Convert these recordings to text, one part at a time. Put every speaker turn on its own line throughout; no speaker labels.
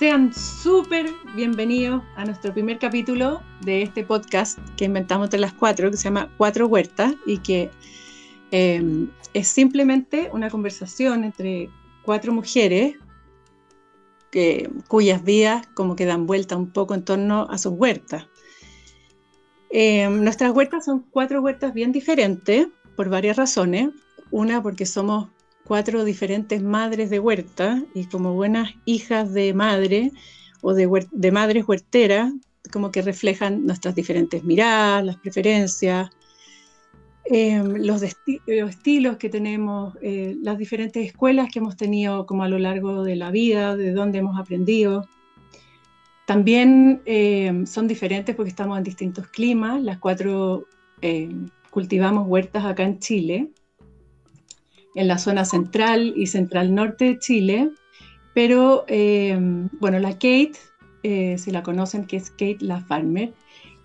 Sean súper bienvenidos a nuestro primer capítulo de este podcast que inventamos entre las cuatro, que se llama Cuatro Huertas y que em, es simplemente una conversación entre cuatro mujeres que, cuyas vidas como que dan vuelta un poco en torno a sus huertas. Em, nuestras huertas son cuatro huertas bien diferentes por varias razones. Una porque somos cuatro diferentes madres de huerta y como buenas hijas de madre o de, de madres huerteras, como que reflejan nuestras diferentes miradas, las preferencias, em, los, estilos que tenemos, eh, las diferentes escuelas que hemos tenido como a lo largo de la vida, de dónde hemos aprendido. También em, son diferentes porque estamos en distintos climas. Las cuatro em, cultivamos huertas acá en Chile en la zona central y central norte de Chile, pero eh, bueno, la Kate, eh, si la conocen, que es Kate La Farmer,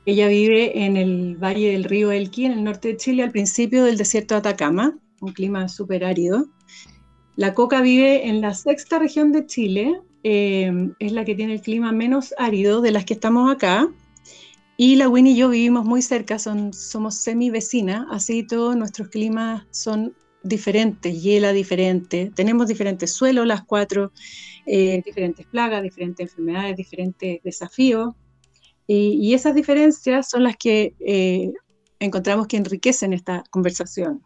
ella vive en el valle del río Elqui, en el norte de Chile, al principio del desierto de Atacama, un clima súper árido. La coca vive en la sexta región de Chile, eh, es la que tiene el clima menos árido de las que estamos acá. Y la Winnie y yo vivimos muy cerca, son, somos semi vecinas, así todos nuestros climas son diferentes, hiela diferente, tenemos diferentes suelos las cuatro, eh, diferentes plagas, diferentes enfermedades, diferentes desafíos. Y, esas diferencias son las que eh, encontramos que enriquecen esta conversación.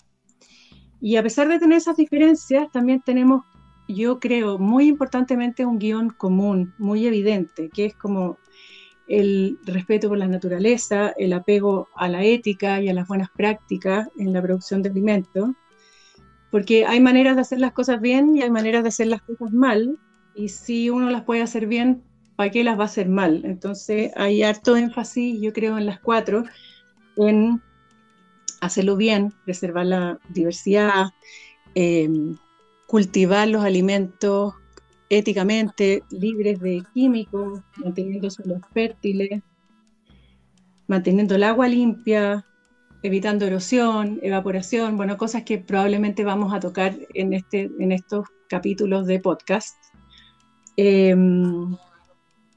Y a pesar de tener esas diferencias, también tenemos, yo creo, muy importantemente un guion común, muy evidente, que es como el respeto por la naturaleza, el apego a la ética y a las buenas prácticas en la producción de alimentos, porque hay maneras de hacer las cosas bien y hay maneras de hacer las cosas mal, y si uno las puede hacer bien, ¿para qué las va a hacer mal? Entonces hay harto énfasis, yo creo, en las cuatro, en hacerlo bien, preservar la diversidad, em, cultivar los alimentos éticamente, libres de químicos, manteniendo suelos fértiles, manteniendo el agua limpia, evitando erosión, evaporación, bueno, cosas que probablemente vamos a tocar en, este, en estos capítulos de podcast. Em,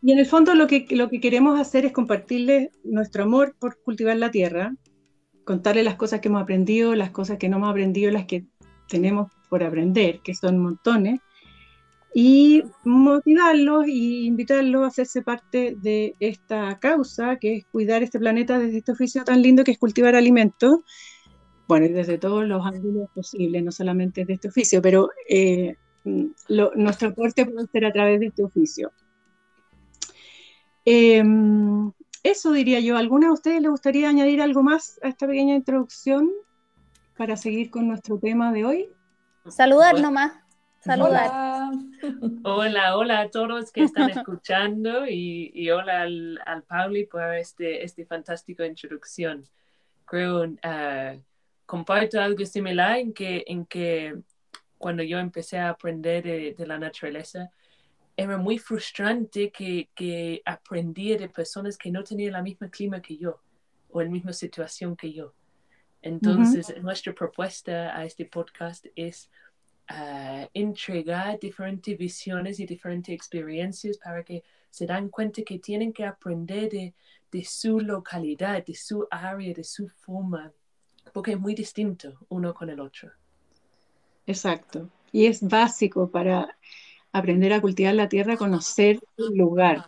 y en el fondo lo que, lo que queremos hacer es compartirles nuestro amor por cultivar la tierra, contarles las cosas que hemos aprendido, las cosas que no hemos aprendido, las que tenemos por aprender, que son montones, y motivarlos y invitarlos a hacerse parte de esta causa, que es cuidar este planeta desde este oficio tan lindo que es cultivar alimentos, bueno, y desde todos los ángulos posibles, no solamente de este oficio, pero eh, nuestro aporte puede ser a través de este oficio. Em, eso diría yo. ¿Alguna de ustedes le gustaría añadir algo más a esta pequeña introducción para seguir con nuestro tema de hoy?
Saludar nomás.
Hola. hola, hola a todos que están escuchando y, hola al, al, Pauli por este, este fantástica introducción. Creo uh, comparto algo similar en que, en que cuando yo empecé a aprender de, la naturaleza, era muy frustrante que, que aprendía de personas que no tenían la misma clima que yo o la misma situación que yo. Entonces, nuestra propuesta a este podcast es uh, entregar diferentes visiones y diferentes experiencias para que se dan cuenta que tienen que aprender de, de su localidad, de su área, de su forma, porque es muy distinto uno con el otro.
Exacto. Y es básico para aprender a cultivar la tierra, conocer el lugar.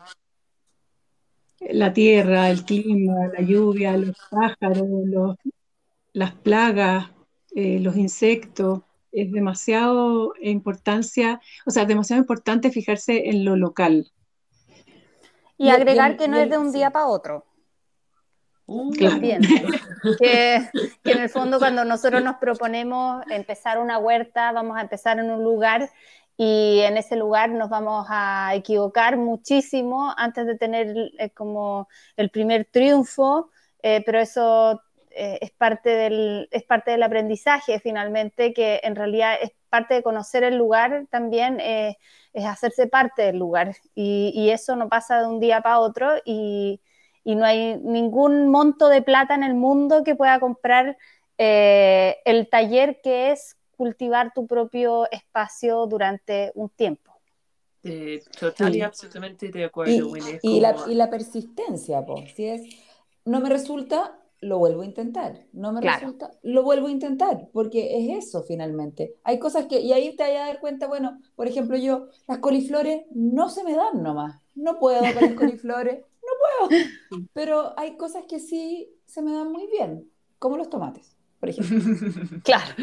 La tierra, el clima, la lluvia, los pájaros, las plagas, eh, los insectos, es demasiado importancia, o sea, demasiado importante fijarse en lo local.
Y, agregar que no es de un día para otro. Uh, También. que, que, en el fondo cuando nosotros nos proponemos empezar una huerta, vamos a empezar en un lugar y en ese lugar nos vamos a equivocar muchísimo antes de tener eh, como el primer triunfo, eh, pero eso eh, es, parte del, es parte del aprendizaje finalmente, que en realidad es parte de conocer el lugar también, eh, es hacerse parte del lugar. Y, eso no pasa de un día para otro y, no hay ningún monto de plata en el mundo que pueda comprar eh, el taller que es cultivar tu propio espacio durante un tiempo.
total y, absolutamente de acuerdo.
Y, la, y la persistencia, pues, si es, no me resulta, lo vuelvo a intentar. No me resulta, lo vuelvo a intentar, porque es eso finalmente. Hay cosas que, y ahí te vas a dar cuenta, bueno, por ejemplo, yo, las coliflores no se me dan nomás. No puedo con las coliflores, no puedo. Pero hay cosas que sí se me dan muy bien, como los tomates, por ejemplo.
claro.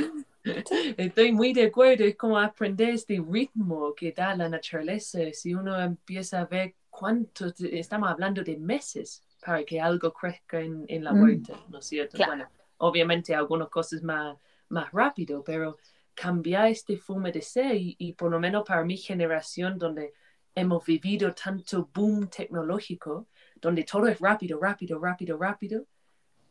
Estoy muy de acuerdo, es como aprender este ritmo que da la naturaleza. Si uno empieza a ver cuánto, estamos hablando de meses para que algo crezca en, en la mm. huerta, ¿no es cierto? Bueno, obviamente algunas cosas más, más rápido, pero cambiar este fume de ser y, por lo menos para mi generación donde hemos vivido tanto boom tecnológico, donde todo es rápido, rápido, rápido, rápido,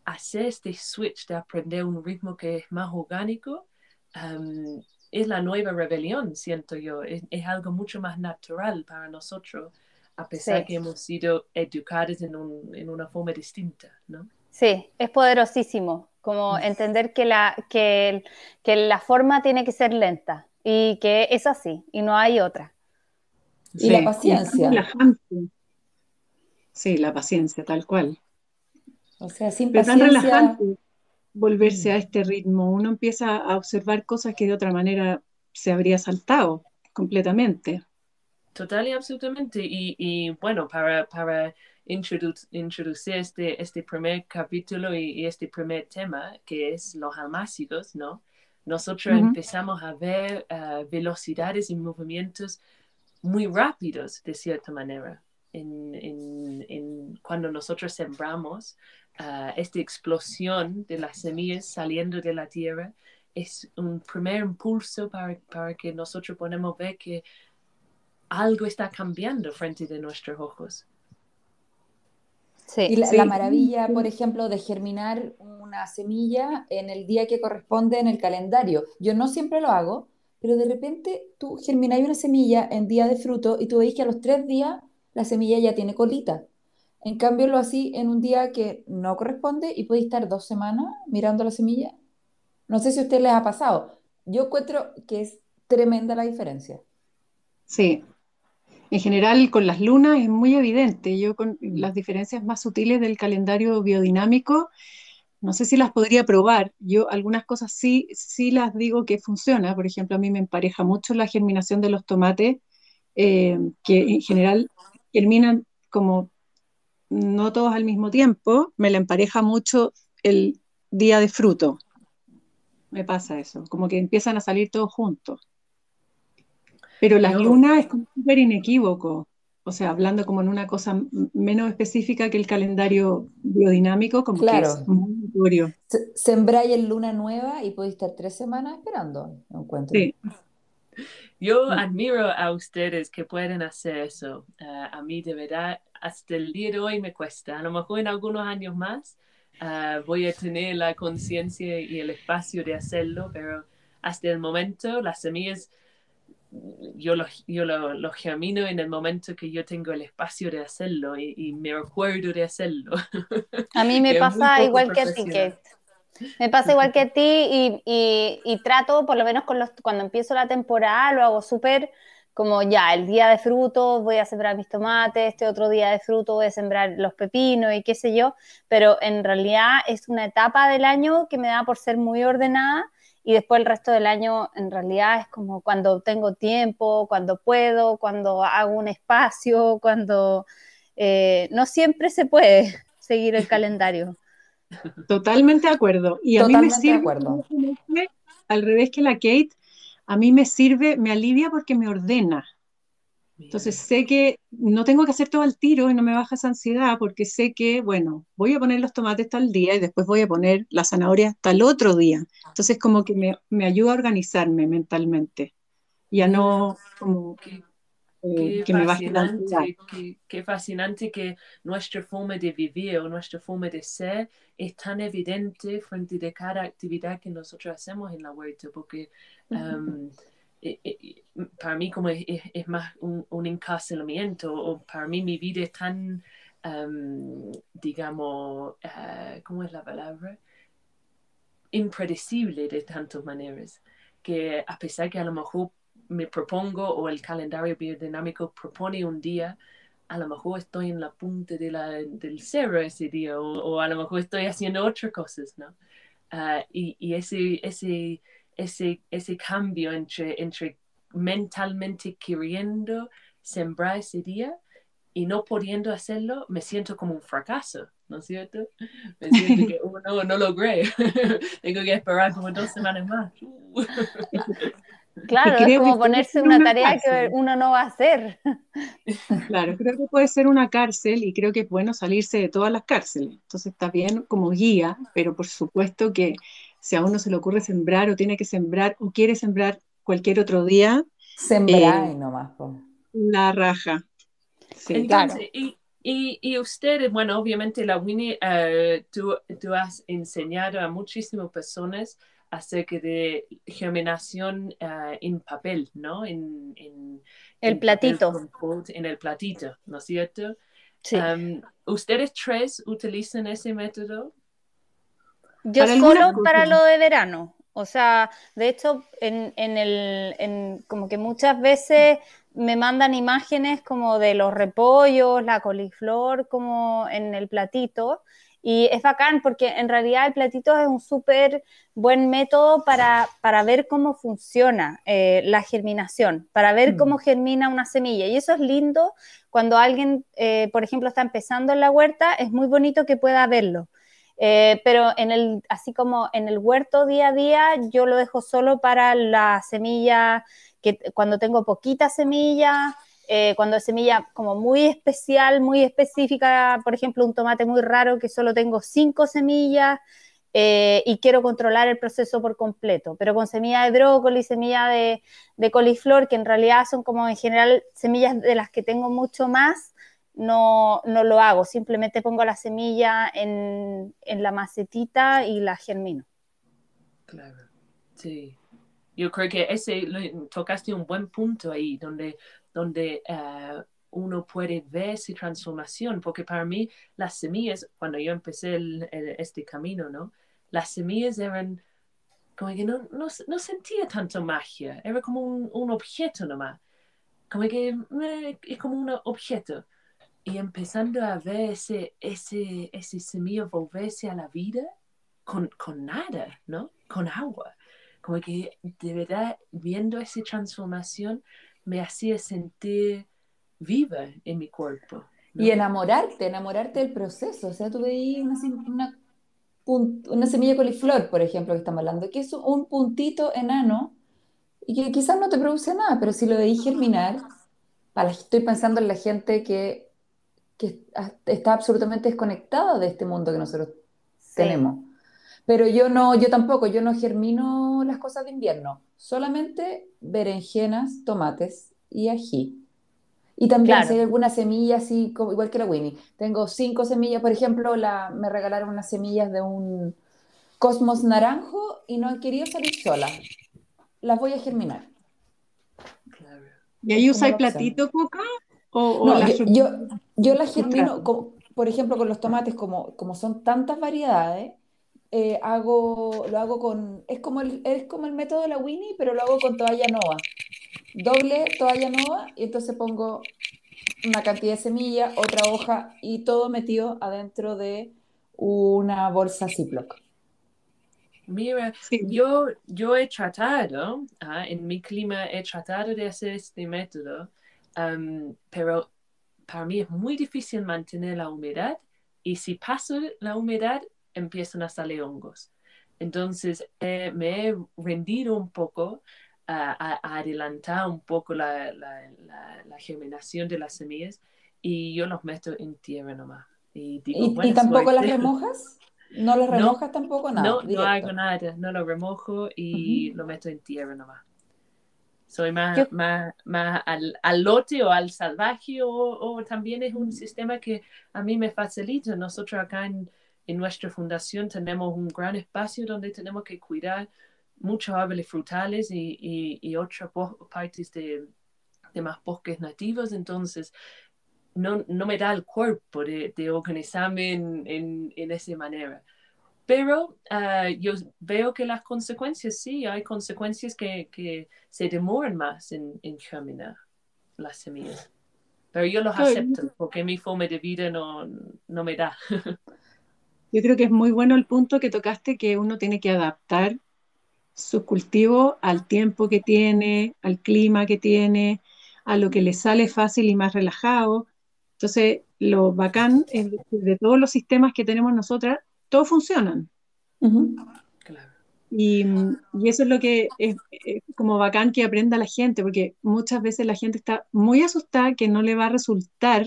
hacer este switch de aprender un ritmo que es más orgánico um, es la nueva rebelión, siento yo. Es, es, algo mucho más natural para nosotros a pesar que hemos sido educados en, un, en, una forma distinta, ¿no?
Sí, es poderosísimo, como entender que la, que, que la forma tiene que ser lenta y que es así y no hay otra.
Y la paciencia.
Sí, la paciencia, tal cual.
O sea, sin Pero paciencia...
tan relajante volverse a este ritmo. Uno empieza a observar cosas que de otra manera se habría saltado completamente.
Total y absolutamente. Y, y bueno, para, para introducir este, este primer capítulo y, este primer tema, que es los almácigos, ¿no? Nosotros empezamos a ver eh, velocidades y movimientos muy rápidos, de cierta manera. En, en, en cuando nosotros sembramos, uh, esta explosión de las semillas saliendo de la tierra es un primer impulso para, para que nosotros podamos ver que algo está cambiando frente de nuestros ojos.
Sí, y la, maravilla, por ejemplo, de germinar una semilla en el día que corresponde en el calendario. Yo no siempre lo hago, pero de repente tú germinas una semilla en día de fruto y tú veis que a los tres días la semilla ya tiene colita. En cambio, lo así en un día que no corresponde y puede estar dos semanas mirando la semilla. No sé si a usted les ha pasado. Yo encuentro que es tremenda la diferencia.
Sí, en general, con las lunas es muy evidente. Yo con las diferencias más sutiles del calendario biodinámico, no sé si las podría probar. Yo algunas cosas sí, sí las digo que funciona. Por ejemplo, a mí me empareja mucho la germinación de los tomates, eh, que en general germinan como no todos al mismo tiempo. Me la empareja mucho el día de fruto. Me pasa eso, como que empiezan a salir todos juntos. Pero las lunas es súper inequívoco, o sea, hablando como en una cosa menos específica que el calendario biodinámico, como que es muy notorio.
Sembráis en luna nueva y podéis estar tres semanas esperando, encuentro. Sí.
Yo admiro a ustedes que pueden hacer eso. Eh, a mí de verdad, hasta el día de hoy me cuesta. A lo mejor en algunos años más eh, voy a tener la conciencia y el espacio de hacerlo, pero hasta el momento las semillas yo lo, yo lo, lo, germino en el momento que yo tengo el espacio de hacerlo y, me recuerdo de hacerlo.
A mí me pasa igual que a ti, Kate. Me pasa igual que a ti y, y, y, trato, por lo menos con los, cuando empiezo la temporada, lo hago súper como ya, el día de frutos voy a sembrar mis tomates, este otro día de fruto voy a sembrar los pepinos y qué sé yo, pero en realidad es una etapa del año que me da por ser muy ordenada y después el resto del año en realidad es como cuando tengo tiempo, cuando puedo, cuando hago un espacio, cuando eh, no siempre se puede seguir el calendario.
Totalmente de acuerdo. Y a mí me sirve, al revés que la Kate, a mí me sirve, me alivia porque me ordena. Entonces sé que no tengo que hacer todo al tiro y no me baja esa ansiedad porque sé que, bueno, voy a poner los tomates tal día y después voy a poner la zanahoria tal otro día. Entonces como que me, me ayuda a organizarme mentalmente y a no como
eh, que me baje la ansiedad. Qué, qué, fascinante que nuestra forma de vivir o nuestra forma de ser es tan evidente frente a cada actividad que nosotros hacemos en la huerta porque... Eh, eh, para mí como es, es, más un, un, encarcelamiento o para mí mi vida es tan, um, digamos, uh, ¿cómo es la palabra? Impredecible de tantas maneras, que a pesar que a lo mejor me propongo o el calendario biodinámico propone un día, a lo mejor estoy en la punta de la, del cero ese día o, a lo mejor estoy haciendo otras cosas, ¿no? Ah, y, y ese, ese, ese, ese cambio entre, entre mentalmente queriendo sembrar ese día y no pudiendo hacerlo, me siento como un fracaso, ¿no es cierto? Me siento que oh, no, no logré, tengo que esperar como dos semanas más.
Claro, es como ponerse una, tarea que uno no va a hacer.
Claro, creo que puede ser una cárcel y creo que es bueno salirse de todas las cárceles. Entonces está bien como guía, pero por supuesto que si a uno se le ocurre sembrar o tiene que sembrar o quiere sembrar cualquier otro día.
Sembrar eh, nomás.
La raja.
Entonces, y, y, y, ustedes, bueno, obviamente la Winnie, eh, tú, tú, has enseñado a muchísimas personas acerca de germinación uh, en papel, ¿no? En, en
el platito.
en el platito, ¿no es cierto? Sí. Um, ¿Ustedes tres utilizan ese método?
Yo solo para lo de verano. O sea, de hecho, en, en el, en, como que muchas veces me mandan imágenes como de los repollos, la coliflor, como en el platito. Y es bacán porque en realidad el platito es un súper buen método para, para, ver cómo funciona eh, la germinación, para ver cómo mm. germina una semilla. Y eso es lindo cuando alguien, eh, por ejemplo, está empezando en la huerta, es muy bonito que pueda verlo. Eh, pero en el, así como en el huerto día a día, yo lo dejo solo para la semilla, que cuando tengo poquita semilla, eh, cuando es semilla como muy especial, muy específica, por ejemplo, un tomate muy raro que solo tengo cinco semillas eh, y quiero controlar el proceso por completo. Pero con semilla de brócoli, semilla de, de, coliflor, que en realidad son como en general semillas de las que tengo mucho más, no, no lo hago. Simplemente pongo la semilla en, en la macetita y la germino.
Claro, sí. Yo creo que ese tocaste un buen punto ahí, donde donde eh, uno puede ver esa transformación, porque para mí las semillas, cuando yo empecé este camino, ¿no? Las semillas eran como que no, no, sentía tanto magia, era como un, un objeto nomás, como que eh, es como un objeto. Y empezando a ver ese, ese, ese semilla volverse a la vida con, con nada, ¿no? Con agua. Como que de verdad viendo esa transformación, me hacía sentir viva en mi cuerpo.
Y enamorarte, enamorarte del proceso. O sea, tú veías una, una, semilla de coliflor, por ejemplo, que estamos hablando, que es un puntito enano y que quizás no te produce nada, pero si lo veis germinar, para, estoy pensando en la gente que, que está absolutamente desconectada de este mundo que nosotros tenemos. Pero yo no, yo tampoco, yo no germino las cosas de invierno, solamente berenjenas, tomates y ají. Y también si hay alguna semilla así, igual que la Winnie. Tengo cinco semillas, por ejemplo, la, me regalaron unas semillas de un cosmos naranjo y no han querido salir solas. Las voy a germinar.
¿Y ahí usáis platito, Coca?
O, no, yo, yo, las germino, por ejemplo, con los tomates, como, como son tantas variedades, eh, hago, lo hago con, es como, el, es como el método de la Winnie, pero lo hago con toalla nova. Doble toalla nova y entonces pongo una cantidad de semillas, otra hoja y todo metido adentro de una bolsa Ziploc.
Mira, yo, yo he tratado, ah, en mi clima he tratado de hacer este método, pero para mí es muy difícil mantener la humedad y si paso la humedad empiezan a salir hongos. Entonces eh, me he rendido un poco a, adelantar un poco la, germinación de las semillas y yo los meto en tierra nomás.
¿Y, tampoco las remojas? ¿No los remojas tampoco? Nada,
no, no hago nada, no lo remojo y lo meto en tierra nomás. Soy más, más, más al, al, lote o al salvaje o, o, también es un sistema que a mí me facilita. Nosotros acá en, en nuestra fundación tenemos un gran espacio donde tenemos que cuidar muchos árboles frutales y, y, y otras partes de, de, más bosques nativos. Entonces, no, no me da el cuerpo de, de organizarme en, en, en, esa manera. Pero ah, yo veo que las consecuencias, sí, hay consecuencias que, que se demoran más en, en, germinar las semillas. Pero yo los acepto porque mi forma de vida no, no me da.
Yo creo que es muy bueno el punto que tocaste, que uno tiene que adaptar su cultivo al tiempo que tiene, al clima que tiene, a lo que le sale fácil y más relajado. Entonces, lo bacán es de todos los sistemas que tenemos nosotras, todos funcionan. y, y, eso es lo que es, como bacán que aprenda la gente, porque muchas veces la gente está muy asustada que no le va a resultar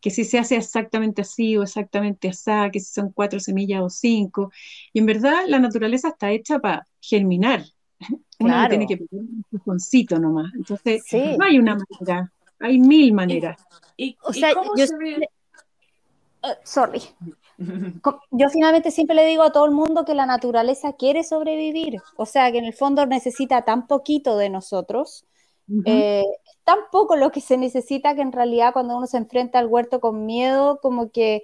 que si se hace exactamente así o exactamente así, que si son cuatro semillas o cinco. Y en verdad la naturaleza está hecha para germinar. Uno tiene que poner un pujoncito nomás. Entonces, no hay una manera, hay mil maneras.
¿Y, o sea, yo, uh, sorry. Yo finalmente siempre le digo a todo el mundo que la naturaleza quiere sobrevivir, o sea, que en el fondo necesita tan poquito de nosotros tampoco lo que se necesita que en realidad cuando uno se enfrenta al huerto con miedo, como que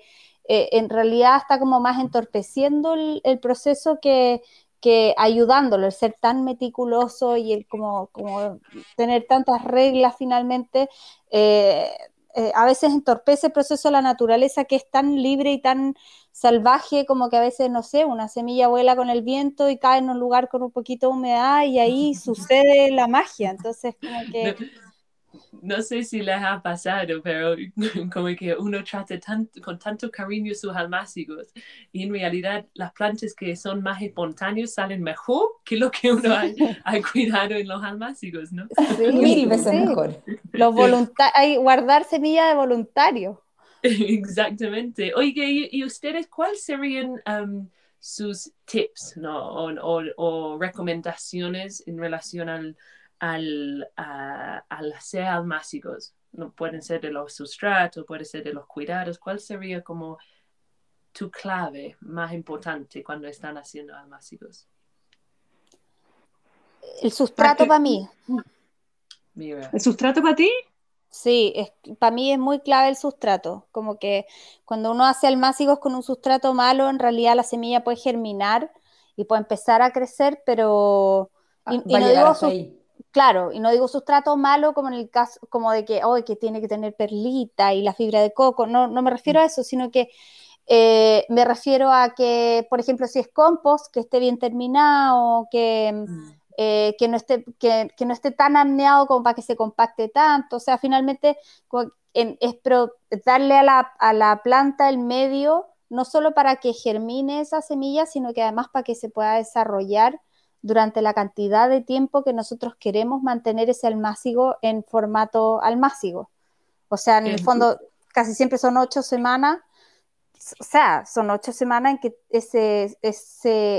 eh, en realidad está como más entorpeciendo el, proceso que, que, ayudándolo, el ser tan meticuloso y el como, como tener tantas reglas finalmente. Eh, eh, a veces entorpece el proceso de la naturaleza que es tan libre y tan salvaje como que a veces, no sé, una semilla vuela con el viento y cae en un lugar con un poquito de humedad y ahí sucede la magia. Entonces, como que
no sé si les ha pasado, pero como que uno trata con tanto cariño sus almácigos y en realidad las plantas que son más espontáneos salen mejor que lo que uno ha, cuidado en los almácigos, ¿no?
Mil veces mejor.
Los hay guardar semilla de voluntario.
Exactamente. Oye, ¿y, ustedes cuáles serían um, sus tips ¿no? o, o recomendaciones en relación al al, al hacer almácigos. No pueden ser de los sustratos, puede ser de los cuidados. ¿Cuál sería como tu clave más importante cuando están haciendo almácigos?
El sustrato para mí.
¿El sustrato para ti?
Sí, para mí es muy clave el sustrato. Como que cuando uno hace almácigos con un sustrato malo, en realidad la semilla puede germinar y puede empezar a crecer, pero.
y, ah, no digo
Claro, y no digo sustrato malo como en el caso, como de que, oh, que tiene que tener perlita y la fibra de coco, no, no me refiero a eso, sino que eh, me refiero a que, por ejemplo, si es compost, que esté bien terminado, que, mm. eh, que, no, esté, que, no esté tan amneado como para que se compacte tanto, o sea, finalmente es darle a la, a la planta el medio, no solo para que germine esa semilla, sino que además para que se pueda desarrollar durante la cantidad de tiempo que nosotros queremos mantener ese almácigo en formato almácigo. O sea, en el fondo casi siempre son ocho semanas, o sea, son ocho semanas en que ese,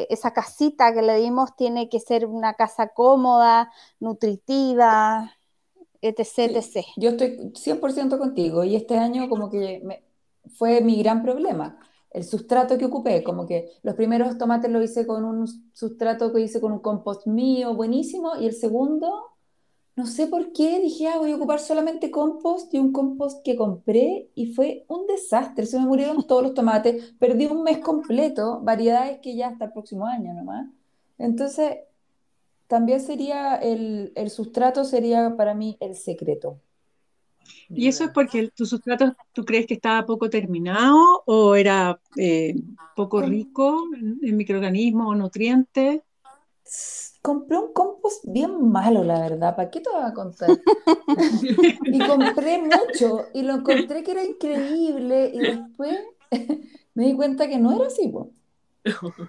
esa casita que le dimos tiene que ser una casa cómoda, nutritiva, etc. etc.
yo estoy 100% contigo y este año como que fue mi gran problema el sustrato que ocupé, como que los primeros tomates lo hice con un sustrato que hice con un compost mío buenísimo y el segundo, no sé por qué, dije, ah, voy a ocupar solamente compost y un compost que compré y fue un desastre, se me murieron todos los tomates, perdí un mes completo, variedades que ya hasta el próximo año nomás. Entonces, también sería el, el sustrato sería para mí el secreto.
¿Y eso es porque tu sustrato tú crees que estaba poco terminado o era eh, poco rico en, microorganismos o nutrientes?
Compré un compost bien malo, la verdad. ¿Para qué te voy a contar? y compré mucho y lo encontré que era increíble y después me di cuenta que no era así.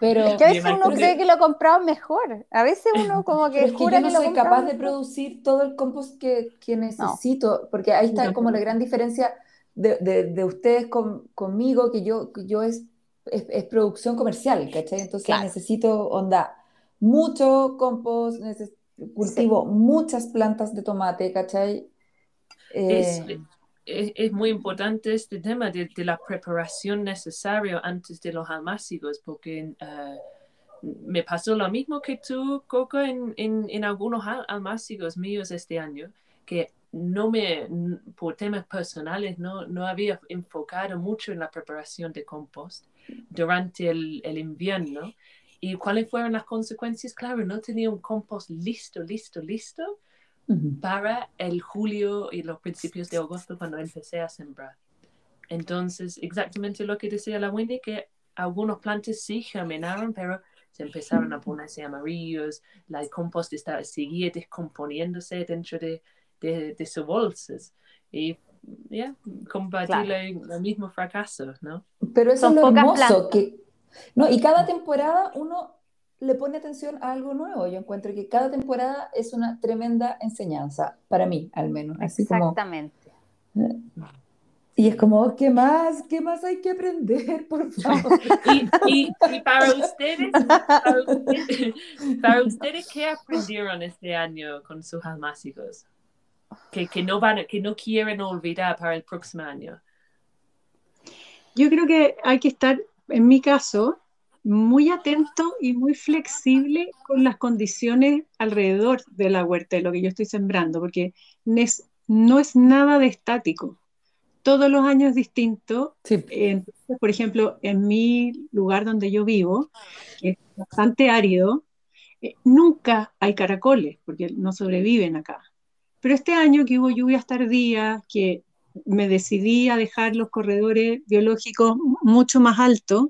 Pero a veces uno cree que lo ha comprado mejor. A veces uno como que,
es que yo no soy capaz de producir todo el compost que, que necesito, porque ahí está como la gran diferencia de, de, ustedes conmigo, que yo, yo es, es, producción comercial, ¿cachai? Entonces necesito, onda, mucho compost, cultivo muchas plantas de tomate, ¿cachai?
Eh, es, muy importante este tema de, la preparación necesaria antes de los almácigos, porque eh, me pasó lo mismo que tú, Coco, en, en, algunos almácigos míos este año, que no me, por temas personales, no, no había enfocado mucho en la preparación de compost. durante el, el invierno. ¿Y cuáles fueron las consecuencias? Claro, no tenía un compost listo, listo, listo para el julio y los principios de agosto cuando empecé a sembrar. Entonces, exactamente lo que decía la Wendy, que algunos plantas sí germinaron, pero se empezaron a ponerse amarillos, la compost estaba, seguía descomponiéndose dentro de, de, sus bolsas. Y ya, combatir el, mismo fracaso, ¿no?
Pero eso es lo hermoso, que, ¿no? Y cada temporada uno le pone atención a algo nuevo. Yo encuentro que cada temporada es una tremenda enseñanza, para mí al menos. Así
Exactamente.
Como, ¿eh? y es como, ¿qué más? ¿Qué más hay que aprender, por favor?
y, para, ustedes, para ustedes, ¿qué aprendieron este año con sus almácigos? Que, que, no van, que no quieren olvidar para el próximo año.
Yo creo que hay que estar, en mi caso, muy atento y muy flexible con las condiciones alrededor de la huerta, de lo que yo estoy sembrando, porque no es nada de estático. Todos los años es distinto. por ejemplo, en mi lugar donde yo vivo, que es bastante árido, eh, nunca hay caracoles, porque no sobreviven acá. Pero este año que hubo lluvias tardías, que me decidí a dejar los corredores biológicos mucho más altos,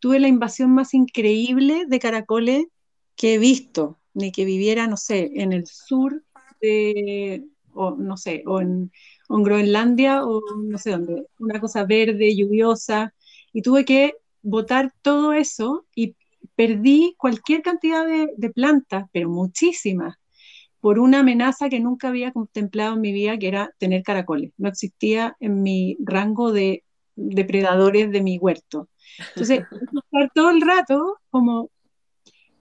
tuve la invasión más increíble de caracoles que he visto, ni que viviera, no sé, en el sur de, o no sé, o en, Groenlandia o no sé dónde, una cosa verde, lluviosa, y tuve que botar todo eso y perdí cualquier cantidad de, de plantas, pero muchísimas, por una amenaza que nunca había contemplado en mi vida, que era tener caracoles. No existía en mi rango de depredadores de mi huerto. Entonces, estar todo el rato como,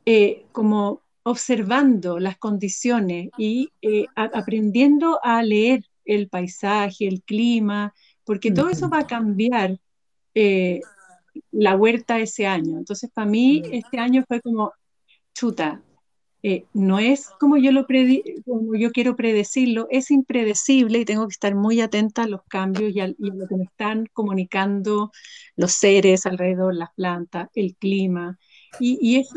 eh, como observando las condiciones y eh, aprendiendo a leer el paisaje, el clima, porque todo eso va a cambiar eh, la huerta ese año. Entonces, para mí, este año fue como, chuta, eh, no es como yo, lo como yo quiero predecirlo, es impredecible y tengo que estar muy atenta a los cambios y a, lo que me están comunicando los seres alrededor, las plantas, el clima. Y, eso,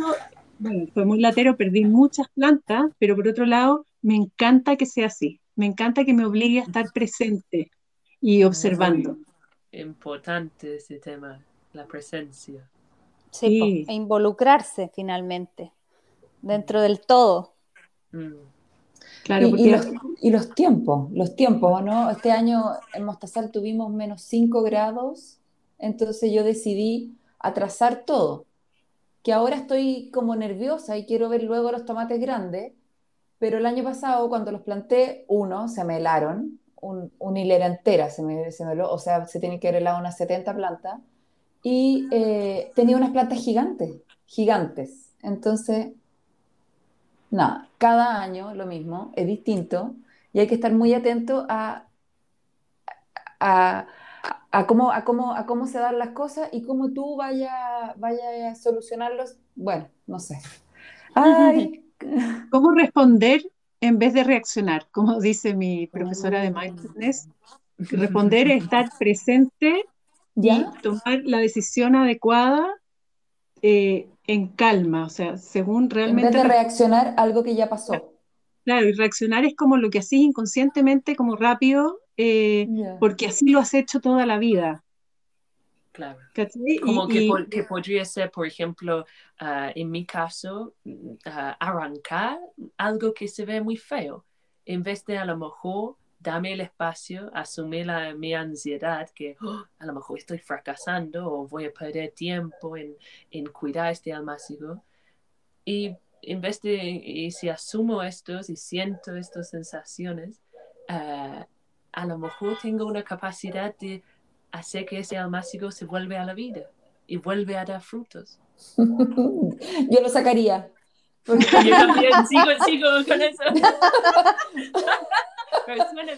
bueno, fue muy latero, perdí muchas plantas, pero por otro lado, me encanta que sea así, me encanta que me obligue a estar presente y observando.
importante ese tema, la presencia.
Sí, e involucrarse finalmente dentro del todo.
Mm. Claro, y, los, tiempos, los tiempos, ¿no? Este año en Mostazal tuvimos menos 5 grados, entonces yo decidí atrasar todo, que ahora estoy como nerviosa y quiero ver luego los tomates grandes, pero el año pasado cuando los planté, uno, se me helaron, un, una hilera entera se me, se me o sea, se tiene que haber helado unas 70 plantas, y eh, tenía unas plantas gigantes, gigantes, entonces nada, cada año lo mismo, es distinto y hay que estar muy atento a, a, cómo, a, cómo, a cómo se dan las cosas y cómo tú vayas vaya a solucionarlos. Bueno, no sé.
¿Cómo responder en vez de reaccionar? Como dice mi profesora de mindfulness, responder es estar presente y tomar la decisión adecuada eh, en calma, o sea, según realmente...
En vez de reaccionar algo que ya pasó.
Claro, y reaccionar es como lo que haces inconscientemente, como rápido, eh, porque así lo has hecho toda la vida.
Claro. Como que, podría ser, por ejemplo, ah, en mi caso, ah, arrancar algo que se ve muy feo, en vez de a lo mejor dame el espacio, asumir la, mi ansiedad, que oh, a lo mejor estoy fracasando o voy a perder tiempo en, en cuidar este almácigo. Y en vez de, y si asumo estos y siento estas sensaciones, eh, a lo mejor tengo una capacidad de hacer que ese almácigo se vuelva a la vida y vuelve a dar frutos.
Yo lo sacaría.
Yo también sigo, sigo con eso.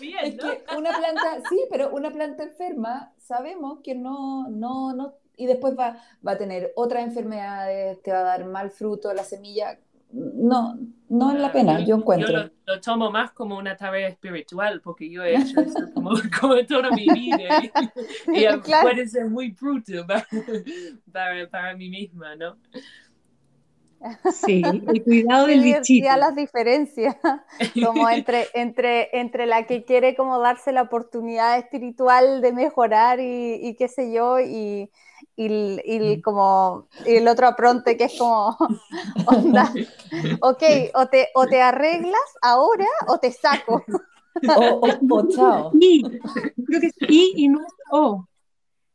bien,
una planta, sí, pero una planta enferma, sabemos que no, no, no, y después va, va a tener otras enfermedades, te va a dar mal fruto, la semilla, no, no es la pena, yo, encuentro.
Yo lo, tomo más como una tarea espiritual, porque yo he hecho esto como, como toda mi vida y, puede ser muy bruto para, para, mí misma, ¿no?
Sí, el cuidado del bichito.
las diferencias, como entre, entre, entre la que quiere como darse la oportunidad espiritual de mejorar y, y qué sé yo, y, y, mm. como el otro apronte que es como onda, ok, o te, o te arreglas ahora o te saco.
O, o, chao.
Y, creo que sí y no o.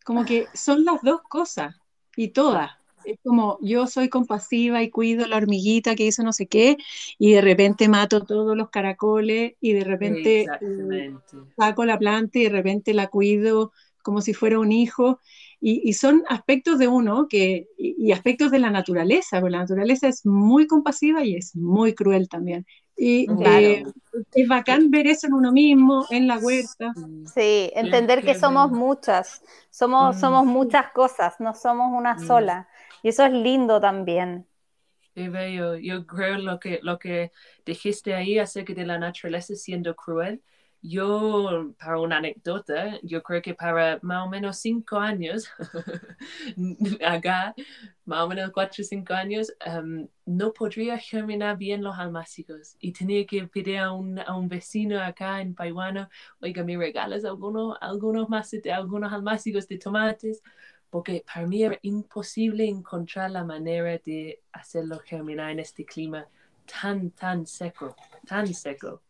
Como que son las dos cosas y todas. Es como yo soy compasiva y cuido la hormiguita que hizo no sé qué y de repente mato todos los caracoles y de repente eh, saco la planta y de repente la cuido como si fuera un hijo y, son aspectos de uno que, y, aspectos de la naturaleza, porque la naturaleza es muy compasiva y es muy cruel también. Y eh, es bacán ver eso en uno mismo, en la huerta.
Sí, entender que somos muchas, somos, somos muchas cosas, no somos una mm. sola. Y eso es lindo también.
Sí, bello. Yo creo lo que, lo que dijiste ahí acerca de la naturaleza siendo cruel yo, para una anécdota, yo creo que para más o menos cinco años, acá, más o menos cuatro o cinco años, em, no podría germinar bien los almácigos y tenía que pedir a un, a un vecino acá en Paiwano, oiga, me regalas algunos, algunos, más, algunos almácigos de tomates, porque para mí era imposible encontrar la manera de hacerlo germinar en este clima tan, tan seco, tan seco.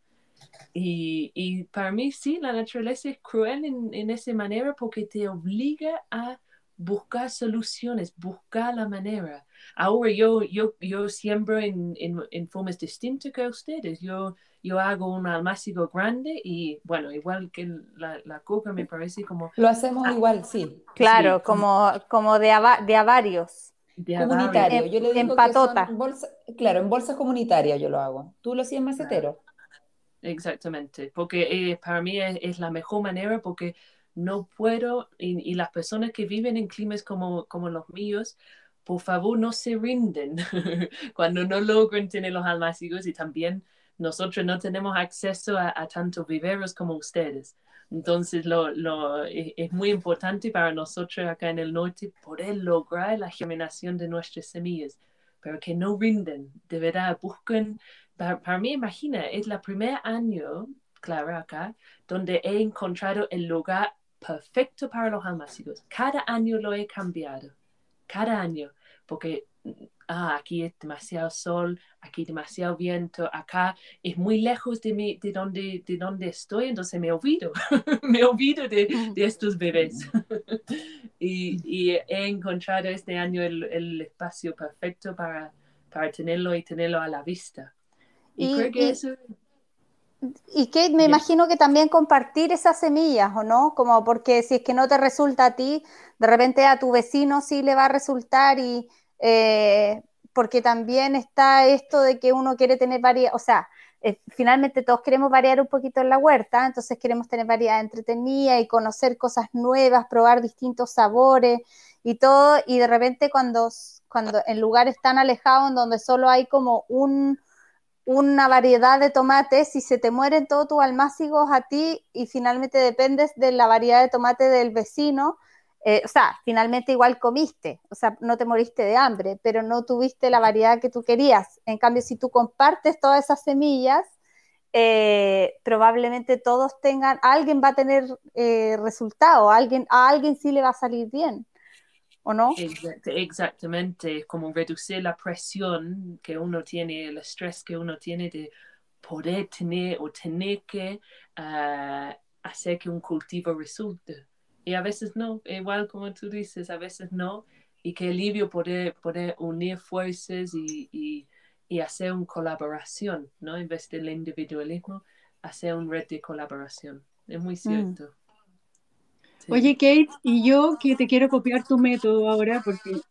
Y, y, para mí sí, la naturaleza es cruel en, en esa manera porque te obliga a buscar soluciones, buscar la manera. Ahora yo, yo, yo siembro en, en, en formas distintas que ustedes. Yo, yo hago un almácigo grande y bueno, igual que la, la coca me parece como...
Lo hacemos igual, sí.
Claro, como, como de, de a varios.
Comunitario. Yo le digo en patota. claro, en bolsas comunitarias yo lo hago. ¿Tú lo hacías macetero?
Exactamente, porque eh, para mí es, la mejor manera porque no puedo, y, las personas que viven en climas como, como los míos, por favor no se rinden cuando no logran tener los almácigos y también nosotros no tenemos acceso a, a tantos viveros como ustedes. Entonces lo, lo, es, es, muy importante para nosotros acá en el norte poder lograr la germinación de nuestras semillas, pero que no rinden, de verdad busquen para, mí, imagina, es el primer año, claro, acá, donde he encontrado el lugar perfecto para los almácigos. Cada año lo he cambiado, cada año, porque ah, aquí es demasiado sol, aquí demasiado viento, acá es muy lejos de, mí, de, donde, de donde estoy, entonces me olvido, me olvido de, de estos bebés. y, y, he encontrado este año el, el espacio perfecto para, para tenerlo y tenerlo a la vista. Y,
que me imagino que también compartir esas semillas, ¿o no? Como porque si es que no te resulta a ti, de repente a tu vecino sí le va a resultar y eh, porque también está esto de que uno quiere tener varias, o sea, eh, finalmente todos queremos variar un poquito en la huerta, entonces queremos tener variedad entretenida y conocer cosas nuevas, probar distintos sabores y todo, y de repente cuando, cuando en lugares tan alejados en donde solo hay como un una variedad de tomates, si se te mueren todos tus almácigos a ti y finalmente dependes de la variedad de tomate del vecino, eh, o sea, finalmente igual comiste, o sea, no te moriste de hambre, pero no tuviste la variedad que tú querías. En cambio, si tú compartes todas esas semillas, eh, probablemente todos tengan, alguien va a tener eh, resultado, alguien, a alguien sí le va a salir bien. ¿O no?
exactamente, como reducir la presión que uno tiene, el estrés que uno tiene de poder tener o tener que ah, hacer que un cultivo resulte. Y a veces no, igual como tú dices, a veces no. Y qué alivio poder, poder unir fuerzas y, y, y hacer una colaboración, ¿no? En vez del individualismo, hacer un red de colaboración. Es muy mm. Cierto.
Oye, Kate, y yo que te quiero copiar tu método ahora, porque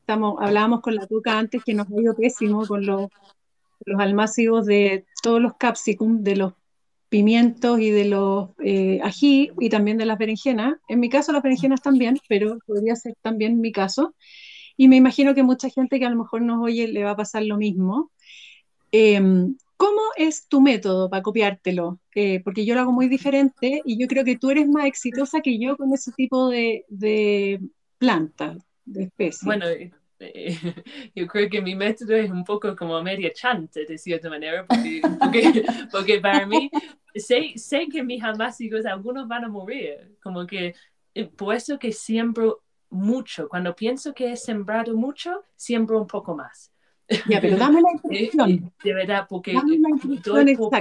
estamos, hablábamos con la tuca antes que nos ha ido pésimo con los, los almácigos de todos los capsicum, de los pimientos y de los eh, ají y también de las berenjenas. En mi caso las berenjenas también, pero podría ser también mi caso. y me imagino que mucha gente que a lo mejor nos oye le va a pasar lo mismo. Em, ¿Cómo es tu método para copiártelo? Eh, porque yo lo hago muy diferente y yo creo que tú eres más exitosa que yo con ese tipo de, de plantas, de especies.
Bueno, eh, yo creo que mi método es un poco como media chante, de cierta manera, porque, porque, para mí, sé, sé que mis amásicos, algunos van a morir, como que eh, por eso que siembro mucho. Cuando pienso que he sembrado mucho, siembro un poco más.
Ya, pero dame la instrucción.
De verdad, porque
doy por,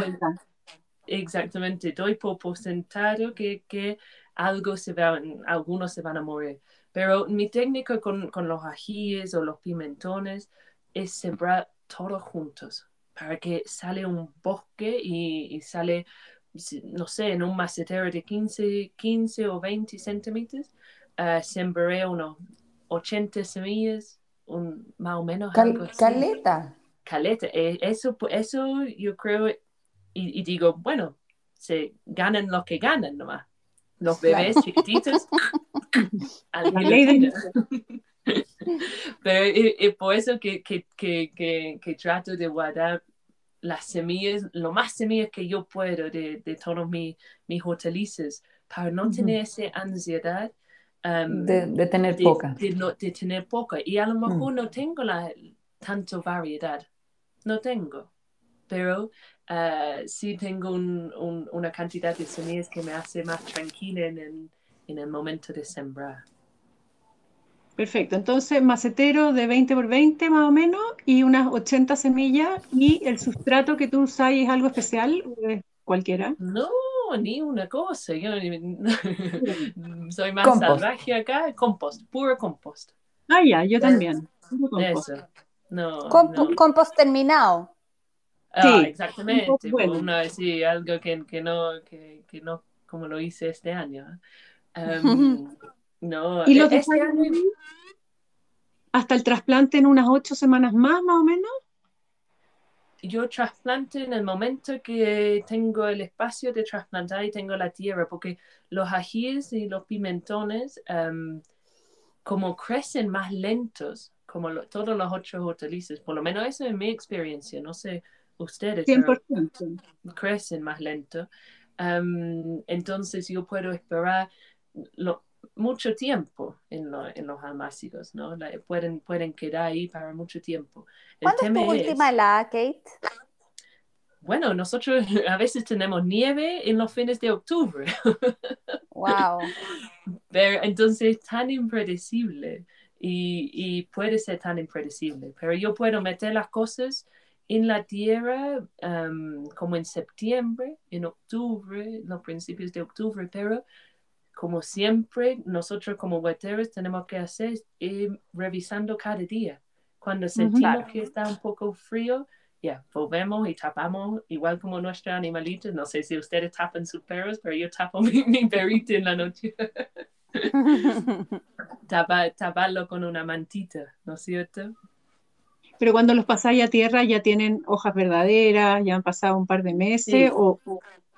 exactamente, doy por, sentado que, que algo se va, algunos se van a morir. Pero mi técnica con, con los ajíes o los pimentones es sembrar todos juntos para que sale un bosque y, y, sale, no sé, en un macetero de 15, 15 o 20 centímetros, uh, sembré unos 80 semillas, un, más o menos.
caleta.
Caleta. Eh, eso, eso yo creo, y, y, digo, bueno, se ganan lo que ganan nomás. Los bebés chiquititos. Pero es, por eso que, que, que, que, trato de guardar las semillas, lo más semillas que yo puedo de, de todos mis, mis hortalizas, para no tener esa ansiedad
um, de, de, tener poca.
De, de, tener poca. Y a lo mejor mm. no tengo la, tanto variedad, no tengo, pero uh, sí tengo un, un, una cantidad de semillas que me hace más tranquila en el, en el momento de sembrar.
Perfecto, entonces macetero de 20 por 20 más o menos y unas 80 semillas y el sustrato que tú usas es algo especial o es cualquiera.
No, ni una cosa, yo soy más salvaje acá, compost, puro compost.
Ah, ya, yo también.
Eso. No,
Compost terminado.
Ah, sí, exactamente. Bueno. Uno, sí, algo que, que, no, que, que no como lo hice este año. Um, no,
¿Y lo que este año... hasta el trasplante en unas ocho semanas más, más o menos?
Yo trasplante en el momento que tengo el espacio de trasplantar y tengo la tierra, porque los ajíes y los pimentones, um, como crecen más lentos, como todos los otros hortalizas, por lo menos eso es mi experiencia, no sé ustedes,
100%.
crecen más lento. Um, entonces yo puedo esperar lo, mucho tiempo en, en los almácigos, ¿no? pueden, pueden quedar ahí para mucho tiempo.
¿Cuándo es tu última helada, Kate?
Bueno, nosotros a veces tenemos nieve en los fines de octubre.
Wow.
Pero entonces es tan impredecible y, y, puede ser tan impredecible. Pero yo puedo meter las cosas en la tierra um, como en septiembre, en octubre, los principios de octubre, pero como siempre, nosotros como huerteros tenemos que hacer ir revisando cada día. Cuando sentimos que está un poco frío, ya, volvemos y tapamos, igual como nuestros animalitos. No sé si ustedes tapan sus perros, pero yo tapo mi, mi perrito en la noche. taparlo con una mantita, ¿no es cierto?
Pero cuando los pasáis a tierra ya tienen hojas verdaderas, ya han pasado un par de meses, o,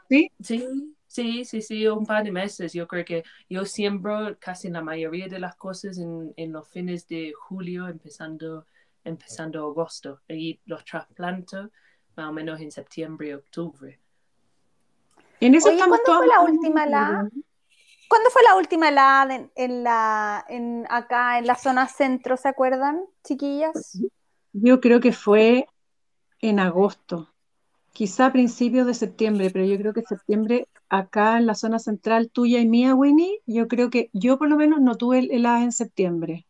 ¿sí? Sí, Sí, sí, sí, un par de meses. Yo creo que yo siembro casi la mayoría de las cosas en, en los fines de julio, empezando, empezando agosto. Y los trasplanto más o menos en septiembre y octubre.
En eso ¿cuándo fue la última la? ¿Cuándo fue la última la en, la en acá en la zona centro, se acuerdan, chiquillas?
Yo creo que fue en agosto, quizá a principios de septiembre, pero yo creo que septiembre acá en la zona central tuya y mía, Winnie, yo creo que yo por lo menos no tuve el en septiembre.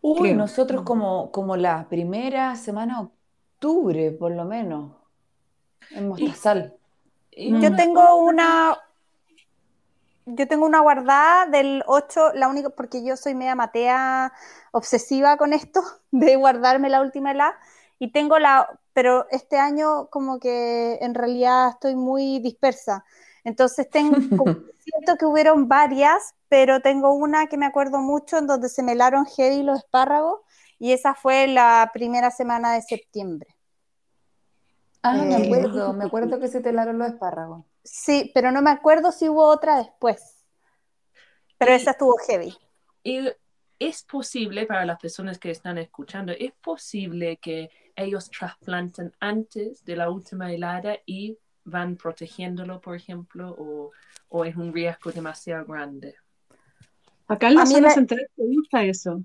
Uy, nosotros como, como la primera semana de octubre, por lo menos, en Mostazal.
Yo tengo una, yo tengo una guardada del 8, la única, porque yo soy media matea obsesiva con esto, de guardarme la última la, y tengo la pero este año como que en realidad estoy muy dispersa. Entonces tengo, siento que hubieron varias, pero tengo una que me acuerdo mucho en donde se melaron heavy los espárragos y esa fue la primera semana de septiembre.
Ah, me eh, acuerdo, me acuerdo que se telaron los espárragos.
Sí, pero no me acuerdo si hubo otra después. Pero esa estuvo heavy.
Y es posible para las personas que están escuchando, es posible que ellos trasplanten antes de la última helada y van protegiéndolo, por ejemplo, o, o es un riesgo demasiado grande.
Acá en la zona central se gusta eso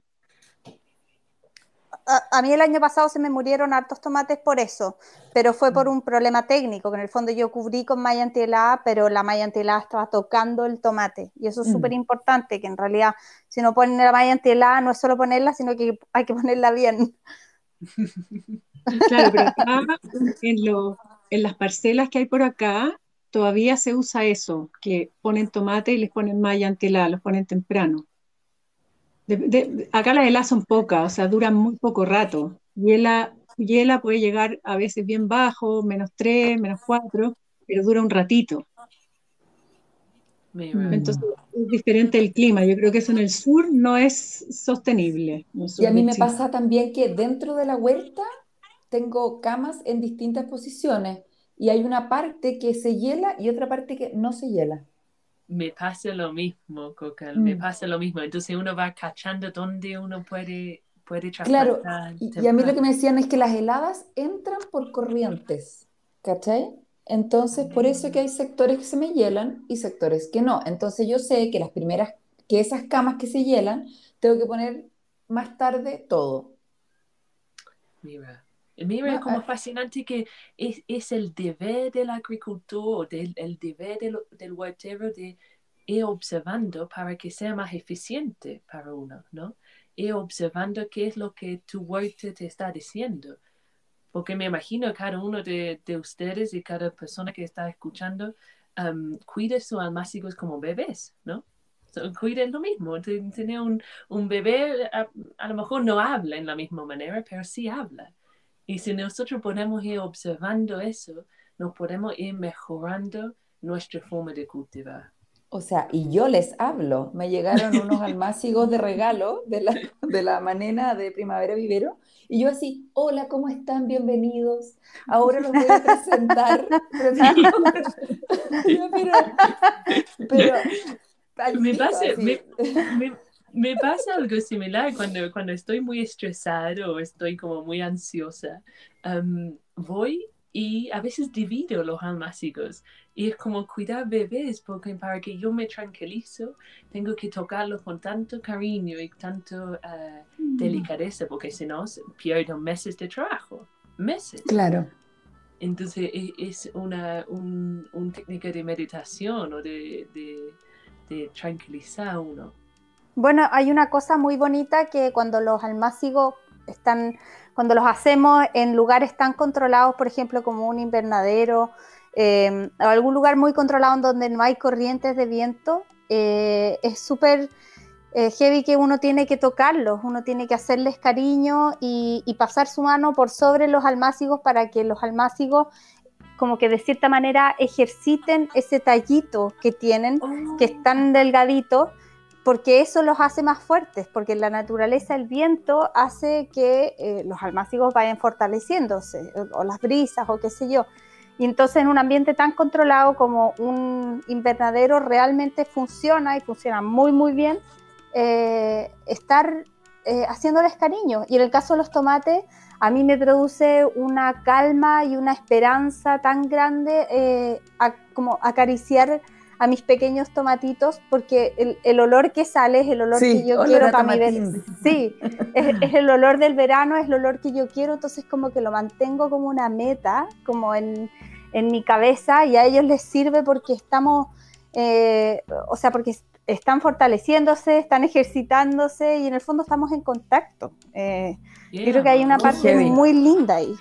a, mí el año pasado se me murieron hartos tomates por eso, pero fue por mm. un problema técnico, que en el fondo yo cubrí con malla antihelada, pero la malla antihelada estaba tocando el tomate. Y eso es mm. súper importante, que en realidad si no ponen la malla antihelada no es solo ponerla, sino que hay que ponerla bien.
Claro, pero acá en, en las parcelas que hay por acá, todavía se usa eso, que ponen tomate y les ponen malla antihelada, los ponen temprano acá las heladas son pocas, o sea, duran muy poco rato. Hiela, hiela puede llegar a veces bien bajo, menos 3, menos 4, pero dura un ratito. Entonces es diferente el clima. Yo creo que eso en el sur no es sostenible.
y a mí me pasa también que dentro de la huerta tengo camas en distintas posiciones y hay una parte que se hiela y otra parte que no se hiela
me pasa lo mismo, Coca, me mm. pasa lo mismo. Entonces uno va cachando dónde uno puede, puede
Claro, y, y, a mí lo que me decían es que las heladas entran por corrientes, ¿cachai? Entonces, por eso que hay sectores que se me hielan y sectores que no. Entonces yo sé que las primeras, que esas camas que se hielan, tengo que poner más tarde todo.
Mira. Mira, es como fascinante que es, es, el deber del agricultor, del, el deber del, del huertero de ir observando para que sea más eficiente para uno, ¿no? Ir observando qué es lo que tu huerta te está diciendo. Porque me imagino cada uno de, de ustedes y cada persona que está escuchando um, cuida sus almácigos como bebés, ¿no? So, cuiden lo mismo. Tener un, un bebé, a, a, lo mejor no habla en la misma manera, pero sí habla. Y si nosotros podemos ir observando eso, nos podemos ir mejorando nuestra forma de cultivar.
O sea, y yo les hablo. Me llegaron unos almácigos de regalo de la, de la manena de Primavera Vivero. Y yo así, hola, ¿cómo están? Bienvenidos. Ahora los voy a presentar.
pero, me pasa, me, me pasa algo similar cuando, cuando estoy muy estresada o estoy como muy ansiosa. voy y a veces divido los almácigos y es como cuidar bebés porque para que yo me tranquilizo tengo que tocarlos con tanto cariño y tanto uh, delicadeza porque si no pierdo meses de trabajo, meses.
Claro.
Entonces e, es una un, un técnica de meditación o de, de, de tranquilizar a uno.
Bueno, hay una cosa muy bonita que cuando los almácigos están, cuando los hacemos en lugares tan controlados, por ejemplo, como un invernadero, eh, o algún lugar muy controlado en donde no hay corrientes de viento, eh, es súper eh, heavy que uno tiene que tocarlos, uno tiene que hacerles cariño y, pasar su mano por sobre los almácigos para que los almácigos como que de cierta manera ejerciten ese tallito que tienen, que es tan delgadito, porque eso los hace más fuertes, porque la naturaleza, el viento hace que eh, los almácigos vayan fortaleciéndose, o, las brisas, o qué sé yo. Y entonces en un ambiente tan controlado como un invernadero realmente funciona y funciona muy, muy bien, eh, estar eh, haciéndoles cariño. Y en el caso de los tomates, a mí me produce una calma y una esperanza tan grande como acariciar a mis pequeños tomatitos porque el, el olor que sale es el olor que yo quiero para mi Sí, es, el olor del verano, es el olor que yo quiero, entonces como que lo mantengo como una meta, como en, en mi cabeza y a ellos les sirve porque estamos, eh, o sea, porque están fortaleciéndose, están ejercitándose y en el fondo estamos en contacto. Eh, creo que hay una parte muy linda ahí.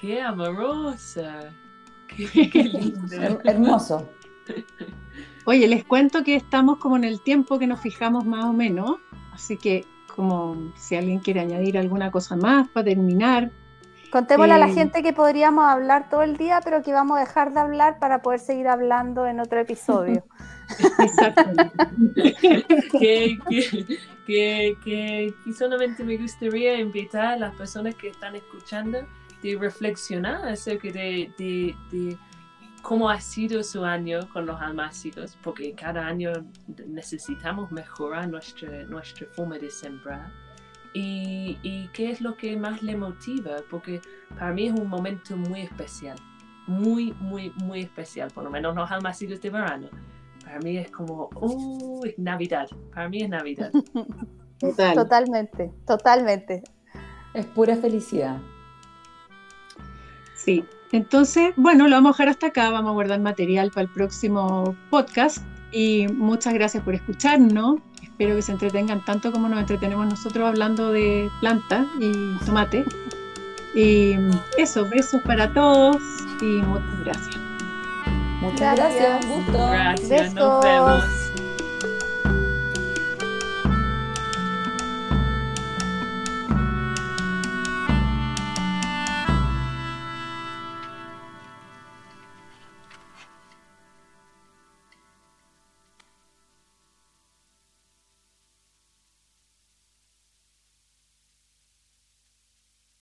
Qué amorosa. Qué, qué
Hermoso.
Oye, les cuento que estamos como en el tiempo que nos fijamos más o menos, así que como si alguien quiere añadir alguna cosa más para terminar.
Contémosle a la eh, gente que podríamos hablar todo el día, pero que vamos a dejar de hablar para poder seguir hablando en otro episodio.
que, que, que, solamente me gustaría invitar a las personas que están escuchando de reflexionar acerca de, de cómo ha sido su año con los almácigos, porque cada año necesitamos mejorar nuestra, nuestra forma de sembrar. Y, y, qué es lo que más le motiva, porque para mí es un momento muy especial, muy, muy, muy especial, por lo menos los almácigos de verano. Para mí es como, uh, Navidad, para mí es Navidad.
Totalmente, totalmente.
Es pura felicidad.
Sí, entonces, bueno, lo vamos a dejar hasta acá, vamos a guardar material para el próximo podcast y muchas gracias por escucharnos. Espero que se entretengan tanto como nos entretenemos nosotros hablando de plantas y tomate. Y eso, besos para todos y muchas gracias.
Muchas gracias,
Gracias, nos vemos.